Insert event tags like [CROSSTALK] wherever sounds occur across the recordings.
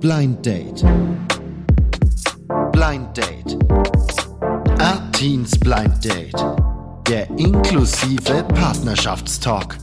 Blind Date. Blind Date. Artins Blind Date. Der inklusive Partnerschaftstalk.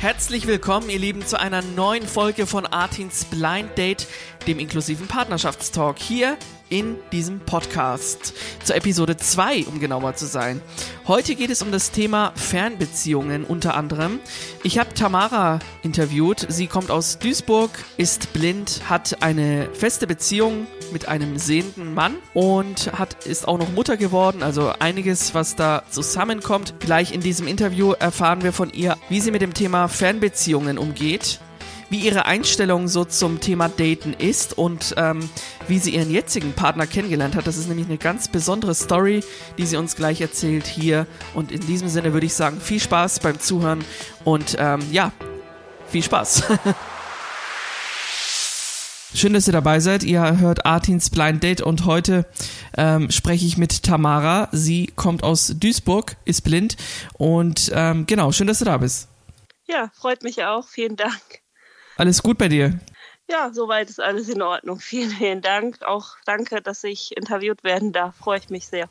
Herzlich willkommen, ihr Lieben, zu einer neuen Folge von Artins Blind Date, dem inklusiven Partnerschaftstalk. Hier in diesem Podcast. Zur Episode 2, um genauer zu sein. Heute geht es um das Thema Fernbeziehungen unter anderem. Ich habe Tamara interviewt. Sie kommt aus Duisburg, ist blind, hat eine feste Beziehung mit einem sehenden Mann und hat, ist auch noch Mutter geworden. Also einiges, was da zusammenkommt. Gleich in diesem Interview erfahren wir von ihr, wie sie mit dem Thema Fernbeziehungen umgeht wie ihre Einstellung so zum Thema Daten ist und ähm, wie sie ihren jetzigen Partner kennengelernt hat. Das ist nämlich eine ganz besondere Story, die sie uns gleich erzählt hier. Und in diesem Sinne würde ich sagen, viel Spaß beim Zuhören und ähm, ja, viel Spaß. [LAUGHS] Schön, dass ihr dabei seid. Ihr hört Artins Blind Date und heute ähm, spreche ich mit Tamara. Sie kommt aus Duisburg, ist blind und ähm, genau, schön, dass du da bist. Ja, freut mich auch. Vielen Dank. Alles gut bei dir? Ja, soweit ist alles in Ordnung. [LAUGHS] Vielen, vielen Dank. Auch danke, dass ich interviewt werden darf. Freue ich mich sehr.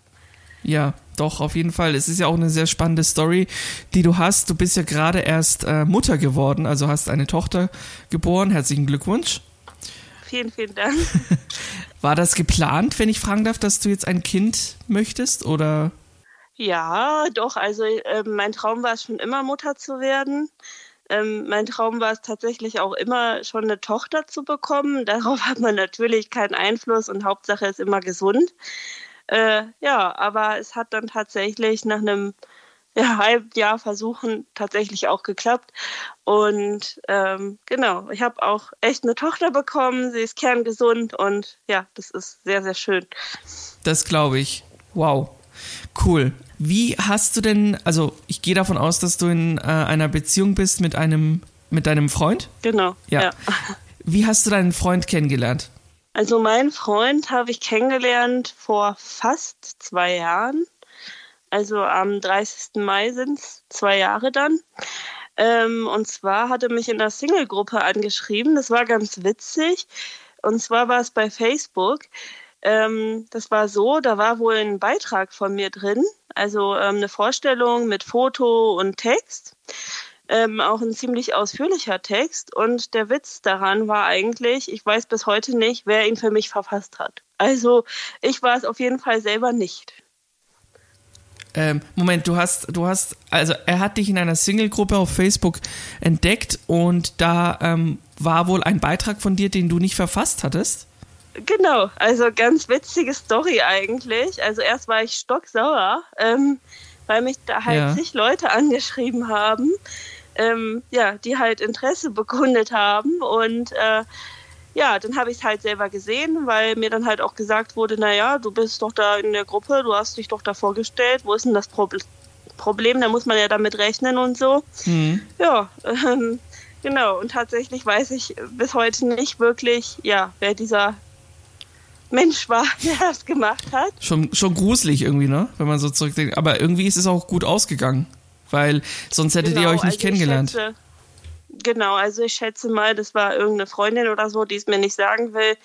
Ja, doch, auf jeden Fall. Es ist ja auch eine sehr spannende Story, die du hast. Du bist ja gerade erst äh, Mutter geworden, also hast eine Tochter geboren. Herzlichen Glückwunsch. Vielen, vielen Dank. [LAUGHS] [LAUGHS] War das geplant, wenn ich fragen darf, dass du jetzt ein Kind möchtest oder? Ja, doch. Also äh, mein Traum war es schon immer, Mutter zu werden. Ähm, mein Traum war es tatsächlich auch immer, schon eine Tochter zu bekommen. [LAUGHS] Darauf hat man natürlich keinen Einfluss und Hauptsache ist immer gesund. Äh, ja, aber es hat dann tatsächlich nach einem ja, halben Jahr Versuchen tatsächlich auch geklappt. Und ähm, genau, ich habe auch echt eine Tochter bekommen. Sie ist kerngesund und ja, das ist sehr, sehr schön. Das glaube ich. Wow. Cool. Wie hast du denn, also ich gehe davon aus, dass du in äh, einer Beziehung bist mit einem, mit deinem Freund? Genau. Ja. ja. [LAUGHS] Wie hast du deinen Freund kennengelernt? Also meinen Freund habe ich kennengelernt vor fast zwei Jahren. Also am 30. Mai sind es zwei Jahre dann. Ähm, und zwar hat er mich in der Single-Gruppe angeschrieben. Das war ganz witzig. Und zwar war es bei Facebook. Ähm, das war so, da war wohl ein Beitrag von mir drin, also ähm, eine Vorstellung mit Foto und Text. Ähm, auch ein ziemlich ausführlicher Text. Und der Witz daran war eigentlich, ich weiß bis heute nicht, wer ihn für mich verfasst hat. Also ich war es auf jeden Fall selber nicht. Ähm, Moment, du hast, du hast, also er hat dich in einer Single-Gruppe auf Facebook entdeckt und da ähm, war wohl ein Beitrag von dir, den du nicht verfasst hattest? Genau, also ganz witzige Story eigentlich. Also erst war ich stocksauer, ähm, weil mich da halt ja. zig Leute angeschrieben haben, ähm, ja, die halt Interesse bekundet haben und äh, ja, dann habe ich es halt selber gesehen, weil mir dann halt auch gesagt wurde, naja, du bist doch da in der Gruppe, du hast dich doch da vorgestellt, wo ist denn das Pro Problem? Da muss man ja damit rechnen und so. Mhm. Ja, ähm, genau. Und tatsächlich weiß ich bis heute nicht wirklich, ja, wer dieser Mensch war, [LAUGHS] der das gemacht hat. Schon, schon gruselig irgendwie, ne? Wenn man so zurückdenkt. Aber irgendwie ist es auch gut ausgegangen, weil sonst hättet genau, ihr euch nicht also kennengelernt. Schätze, genau, also ich schätze mal, das war irgendeine Freundin oder so, die es mir nicht sagen will.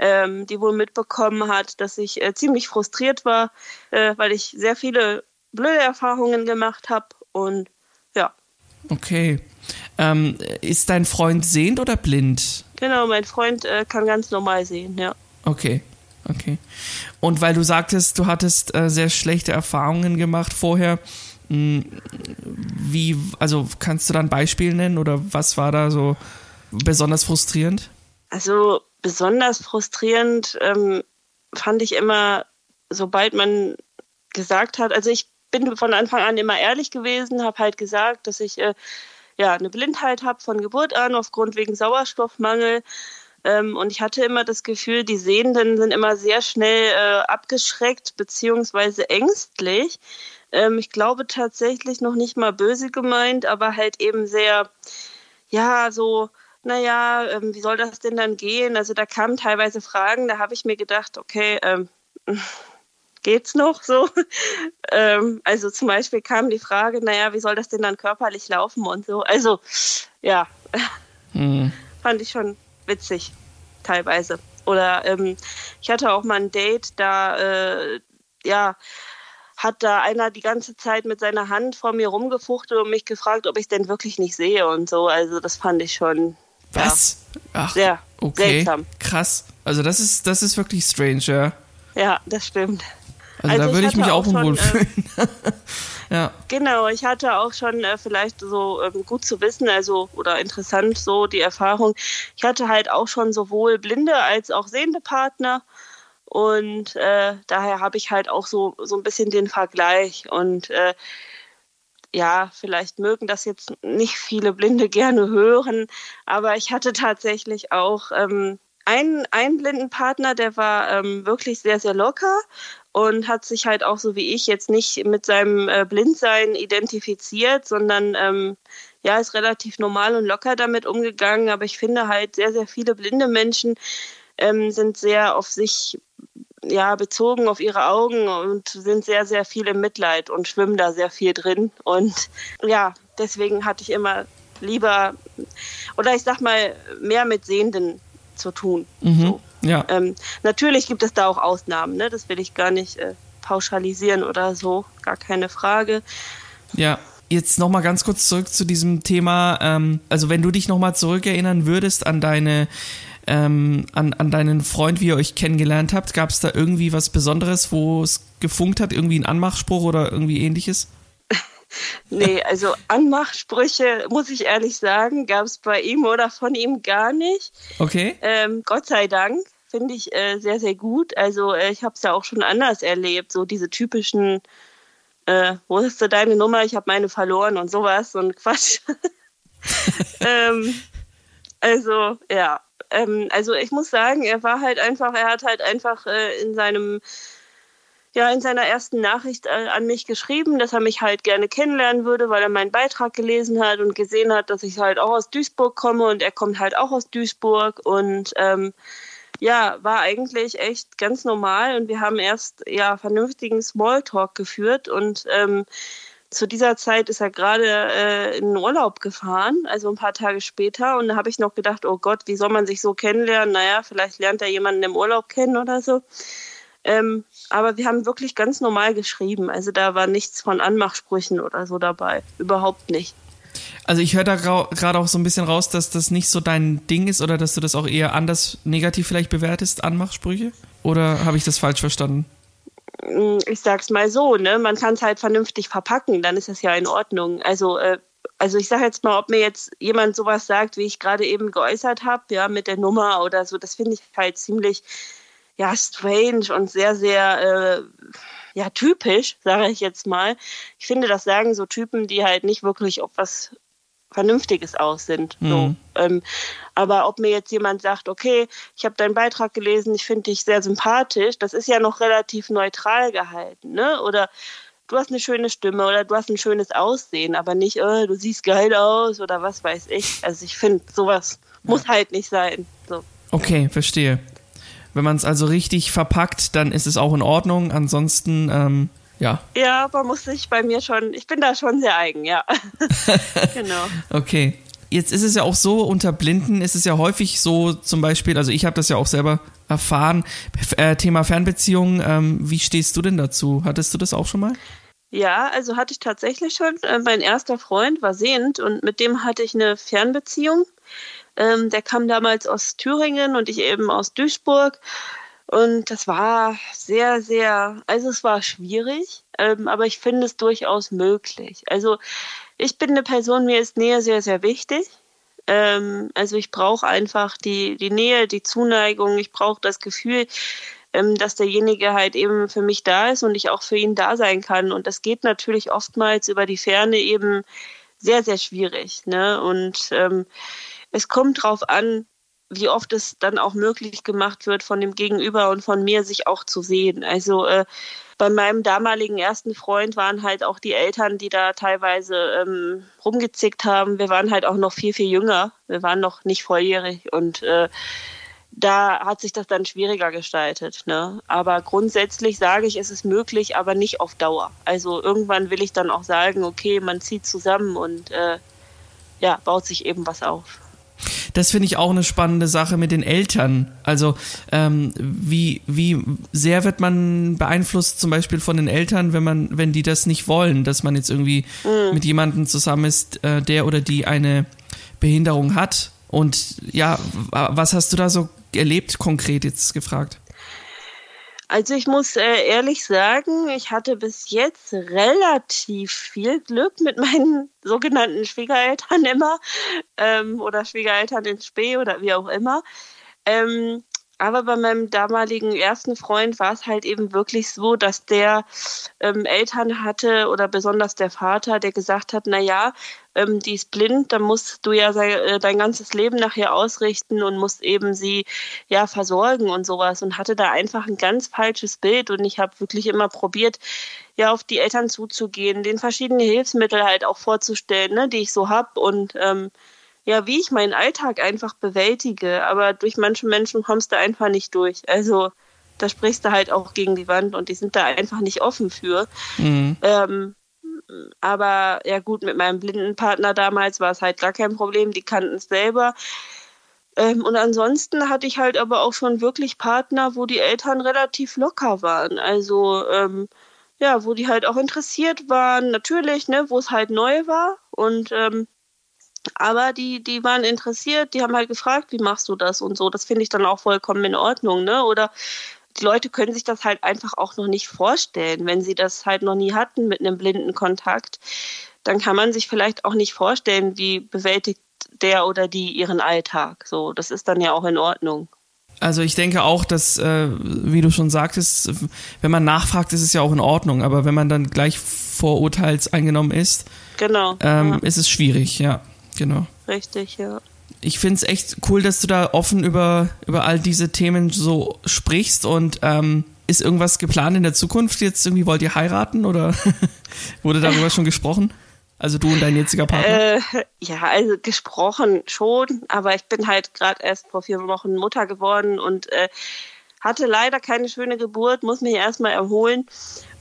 Ähm, die wohl mitbekommen hat, dass ich äh, ziemlich frustriert war, äh, weil ich sehr viele blöde Erfahrungen gemacht habe und ja. Okay. Ähm, ist dein Freund sehend oder blind? Genau, mein Freund äh, kann ganz normal sehen, ja. Okay, okay. Und weil du sagtest, du hattest äh, sehr schlechte Erfahrungen gemacht vorher, mh, hm, wie, also kannst du da ein Beispiel nennen oder was war da so besonders frustrierend? Also besonders frustrierend ähm, fand ich immer, sobald man gesagt hat, also ich bin von Anfang an immer ehrlich gewesen, habe halt gesagt, dass ich äh, ja eine Blindheit habe von Geburt an aufgrund wegen Sauerstoffmangel ähm, und ich hatte immer das Gefühl, die Sehenden sind immer sehr schnell äh, abgeschreckt beziehungsweise ängstlich. Ähm, ich glaube tatsächlich noch nicht mal böse gemeint, aber halt eben sehr, ja, so, naja, ähm, wie soll das denn dann gehen? Also da kamen teilweise Fragen, da habe ich mir gedacht, okay, ähm, [LAUGHS] geht's noch so? [LAUGHS] ähm, also zum Beispiel kam die Frage, naja, wie soll das denn dann körperlich laufen und so. Also ja, hm. fand ich schon witzig teilweise. Oder ähm, ich hatte auch mal ein Date, da äh, ja hat da einer die ganze Zeit mit seiner Hand vor mir rumgefuchtelt und mich gefragt, ob ich es denn wirklich nicht sehe und so. Also das fand ich schon. Was? Ja, Ach, sehr okay. seltsam. Krass. Also das ist, das ist wirklich strange, ja. Ja, das stimmt. Also, also da würde ich mich auch unwohl äh, fühlen. [LAUGHS] ja. Genau, ich hatte auch schon äh, vielleicht so ähm, gut zu wissen, also oder interessant so die Erfahrung. Ich hatte halt auch schon sowohl blinde als auch sehende Partner und äh, daher habe ich halt auch so, so ein bisschen den Vergleich. Und äh, ja, vielleicht mögen das jetzt nicht viele Blinde gerne hören, aber ich hatte tatsächlich auch ähm, einen, einen blinden Partner, der war ähm, wirklich sehr, sehr locker und hat sich halt auch so wie ich jetzt nicht mit seinem äh, Blindsein identifiziert, sondern ähm, ja, ist relativ normal und locker damit umgegangen. Aber ich finde halt sehr, sehr viele blinde Menschen ähm, sind sehr auf sich ja, bezogen auf ihre Augen und sind sehr, sehr viel im Mitleid und schwimmen da sehr viel drin. Und ja, deswegen hatte ich immer lieber, oder ich sag mal, mehr mit Sehenden zu tun. Mhm, so. Ja. Ähm, natürlich gibt es da auch Ausnahmen, ne? das will ich gar nicht äh, pauschalisieren oder so, gar keine Frage. Ja. Jetzt nochmal ganz kurz zurück zu diesem Thema. Ähm, also wenn du dich nochmal zurückerinnern würdest an deine ähm, an, an deinen Freund, wie ihr euch kennengelernt habt? Gab es da irgendwie was Besonderes, wo es gefunkt hat, irgendwie ein Anmachspruch oder irgendwie ähnliches? [LAUGHS] nee, also Anmachsprüche, muss ich ehrlich sagen, gab es bei ihm oder von ihm gar nicht. Okay. Ähm, Gott sei Dank, finde ich äh, sehr, sehr gut. Also äh, ich habe es ja auch schon anders erlebt, so diese typischen, äh, wo ist du deine Nummer, ich habe meine verloren und sowas, so ein Quatsch. [LAUGHS] ähm, also ja, ähm, also ich muss sagen, er war halt einfach, er hat halt einfach äh, in seinem ja, in seiner ersten Nachricht äh, an mich geschrieben, dass er mich halt gerne kennenlernen würde, weil er meinen Beitrag gelesen hat und gesehen hat, dass ich halt auch aus Duisburg komme und er kommt halt auch aus Duisburg und ähm, ja, war eigentlich echt ganz normal und wir haben erst ja vernünftigen Smalltalk geführt und ähm, zu dieser Zeit ist er gerade äh, in den Urlaub gefahren, also ein paar Tage später. Und da habe ich noch gedacht, oh Gott, wie soll man sich so kennenlernen? Naja, vielleicht lernt er jemanden im Urlaub kennen oder so. Ähm, aber wir haben wirklich ganz normal geschrieben. Also da war nichts von Anmachsprüchen oder so dabei. Überhaupt nicht. Also ich höre da gerade auch so ein bisschen raus, dass das nicht so dein Ding ist oder dass du das auch eher anders negativ vielleicht bewertest, Anmachsprüche? Oder habe ich das falsch verstanden? Mm, ich sag's mal so, ne, man kann es halt vernünftig verpacken, dann ist es ja in Ordnung. Also, äh, also ich sage jetzt mal, ob mir jetzt jemand sowas sagt, wie ich gerade eben geäußert habe, ja, mit der Nummer oder so, das finde ich halt ziemlich ja strange und sehr, sehr äh, ja typisch, sage ich jetzt mal. Ich finde, das sagen so Typen, die halt nicht wirklich auf was Vernünftiges aus sind. Mhm. So. Ähm, aber ob mir jetzt jemand sagt, okay, ich habe deinen Beitrag gelesen, ich finde dich sehr sympathisch, das ist ja noch relativ neutral gehalten, ne? Oder du hast eine schöne Stimme oder du hast ein schönes Aussehen, aber nicht, oh, du siehst geil aus oder was weiß ich. Also ich finde, sowas ja. muss halt nicht sein. So. Okay, verstehe. Wenn man es also richtig verpackt, dann ist es auch in Ordnung. Ansonsten ähm, ja. Ja, man muss sich bei mir schon, ich bin da schon sehr eigen, ja. [LAUGHS] genau. Okay. Jetzt ist es ja auch so, unter Blinden ist es ja häufig so, zum Beispiel, also ich habe das ja auch selber erfahren, äh, Thema Fernbeziehungen, ähm, wie stehst du denn dazu? Hattest du das auch schon mal? Ja, also hatte ich tatsächlich schon. Äh, mein erster Freund war sehend und mit dem hatte ich eine Fernbeziehung. Ähm, der kam damals aus Thüringen und ich eben aus Duisburg. Und das war sehr, sehr, also es war schwierig, ähm, aber ich finde es durchaus möglich. Also ich bin eine Person, mir ist Nähe sehr, sehr wichtig. Ähm, also ich brauche einfach die, die Nähe, die Zuneigung, ich brauche das Gefühl, ähm, dass derjenige halt eben für mich da ist und ich auch für ihn da sein kann. Und das geht natürlich oftmals über die Ferne eben sehr, sehr schwierig. Ne? Und ähm, es kommt drauf an, wie oft es dann auch möglich gemacht wird, von dem Gegenüber und von mir sich auch zu sehen. Also äh, bei meinem damaligen ersten Freund waren halt auch die Eltern, die da teilweise ähm, rumgezickt haben. Wir waren halt auch noch viel, viel jünger. Wir waren noch nicht volljährig und äh, da hat sich das dann schwieriger gestaltet. Ne? Aber grundsätzlich sage ich, es ist möglich, aber nicht auf Dauer. Also irgendwann will ich dann auch sagen, okay, man zieht zusammen und äh, ja, baut sich eben was auf. Das finde ich auch eine spannende Sache mit den Eltern. Also ähm, wie, wie sehr wird man beeinflusst zum Beispiel von den Eltern, wenn man, wenn die das nicht wollen, dass man jetzt irgendwie mhm. mit jemandem zusammen ist, äh, der oder die eine Behinderung hat. Und ja, was hast du da so erlebt, konkret jetzt gefragt? Also ich muss äh, ehrlich sagen, ich hatte bis jetzt relativ viel Glück mit meinen [LAUGHS] sogenannten Schwiegereltern immer ähm, oder Schwiegereltern in Spee oder wie auch immer. Ähm, aber bei meinem damaligen ersten Freund war es halt eben wirklich so, dass der ähm, Eltern hatte oder besonders der Vater, der gesagt hat, na ja, ähm, die ist blind, dann musst du ja sein, äh, dein ganzes Leben nachher ausrichten und musst eben sie ja versorgen und sowas und hatte da einfach ein ganz falsches Bild und ich habe wirklich immer probiert, ja auf die Eltern zuzugehen, den verschiedene Hilfsmittel halt auch vorzustellen, ne, die ich so habe und ähm, ja, wie ich meinen Alltag einfach bewältige. Aber durch manche Menschen kommst du einfach nicht durch. Also da sprichst du halt auch gegen die Wand und die sind da einfach nicht offen für. Mhm. Ähm, aber ja gut, mit meinem blinden Partner damals war es halt gar kein Problem, die kannten es selber. Ähm, und ansonsten hatte ich halt aber auch schon wirklich Partner, wo die Eltern relativ locker waren. Also ähm, ja, wo die halt auch interessiert waren, natürlich, ne, wo es halt neu war. Und ähm, aber die, die waren interessiert, die haben halt gefragt, wie machst du das und so. Das finde ich dann auch vollkommen in Ordnung, ne? Oder Leute können sich das halt einfach auch noch nicht vorstellen, wenn sie das halt noch nie hatten mit einem blinden Kontakt. Dann kann man sich vielleicht auch nicht vorstellen, wie bewältigt der oder die ihren Alltag. So, das ist dann ja auch in Ordnung. Also ich denke auch, dass, äh, wie du schon sagtest, wenn man nachfragt, ist es ja auch in Ordnung. Aber wenn man dann gleich vorurteilseingenommen ist, genau, ähm, ja. ist es schwierig, ja. Genau. Richtig, ja. Ich finde es echt cool, dass du da offen über, über all diese Themen so sprichst und ähm, ist irgendwas geplant in der Zukunft? Jetzt irgendwie wollt ihr heiraten oder [LAUGHS] wurde darüber schon gesprochen? Also du und dein jetziger Partner? Äh, ja, also gesprochen schon, aber ich bin halt gerade erst vor vier Wochen Mutter geworden und äh, hatte leider keine schöne Geburt, muss mich erstmal erholen.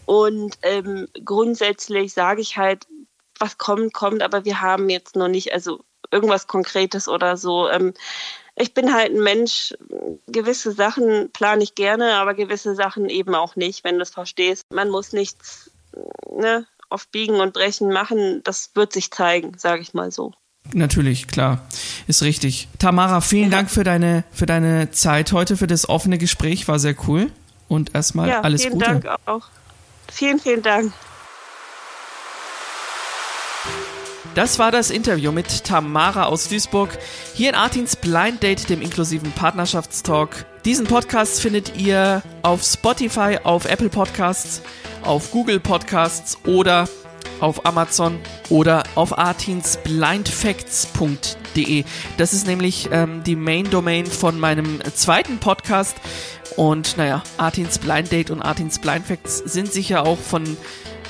Und ähm, grundsätzlich sage ich halt, was kommt, kommt, aber wir haben jetzt noch nicht, also irgendwas Konkretes oder so. Ähm, ich bin halt ein Mensch, gewisse Sachen plane ich gerne, aber gewisse Sachen eben auch nicht, wenn du es verstehst. Man muss nichts ne, auf Biegen und Brechen machen, das wird sich zeigen, sage ich mal so. Natürlich, klar. Ist richtig. Tamara, vielen ja. Dank für deine, für deine Zeit heute, für das offene Gespräch. War sehr cool. Und erstmal ja, alles vielen Gute. Vielen Dank auch. Vielen, vielen Dank. Das war das Interview mit Tamara aus Duisburg hier in Artins Blind Date, dem inklusiven Partnerschaftstalk. Diesen Podcast findet ihr auf Spotify, auf Apple Podcasts, auf Google Podcasts oder auf Amazon oder auf artinsblindfacts.de. Das ist nämlich ähm, die Main Domain von meinem zweiten Podcast. Und naja, Artins Blind Date und Artins Blind Facts sind sicher auch von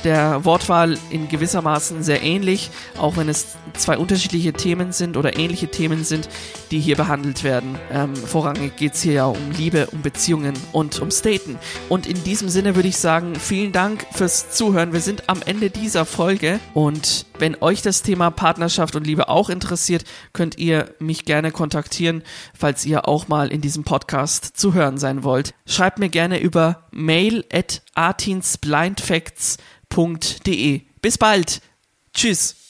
der Wortwahl in gewissermaßen sehr ähnlich, auch wenn es zwei unterschiedliche Themen sind oder ähnliche Themen sind, die hier behandelt werden. Ähm, vorrangig geht es hier ja um Liebe, um Beziehungen und ums Daten. Und in diesem Sinne würde ich sagen, vielen Dank fürs Zuhören. Wir sind am Ende dieser Folge und wenn euch das Thema Partnerschaft und Liebe auch interessiert, könnt ihr mich gerne kontaktieren, falls ihr auch mal in diesem Podcast zu hören sein wollt. Schreibt mir gerne über mail at artinsblindfacts.de. Bis bald. Tschüss.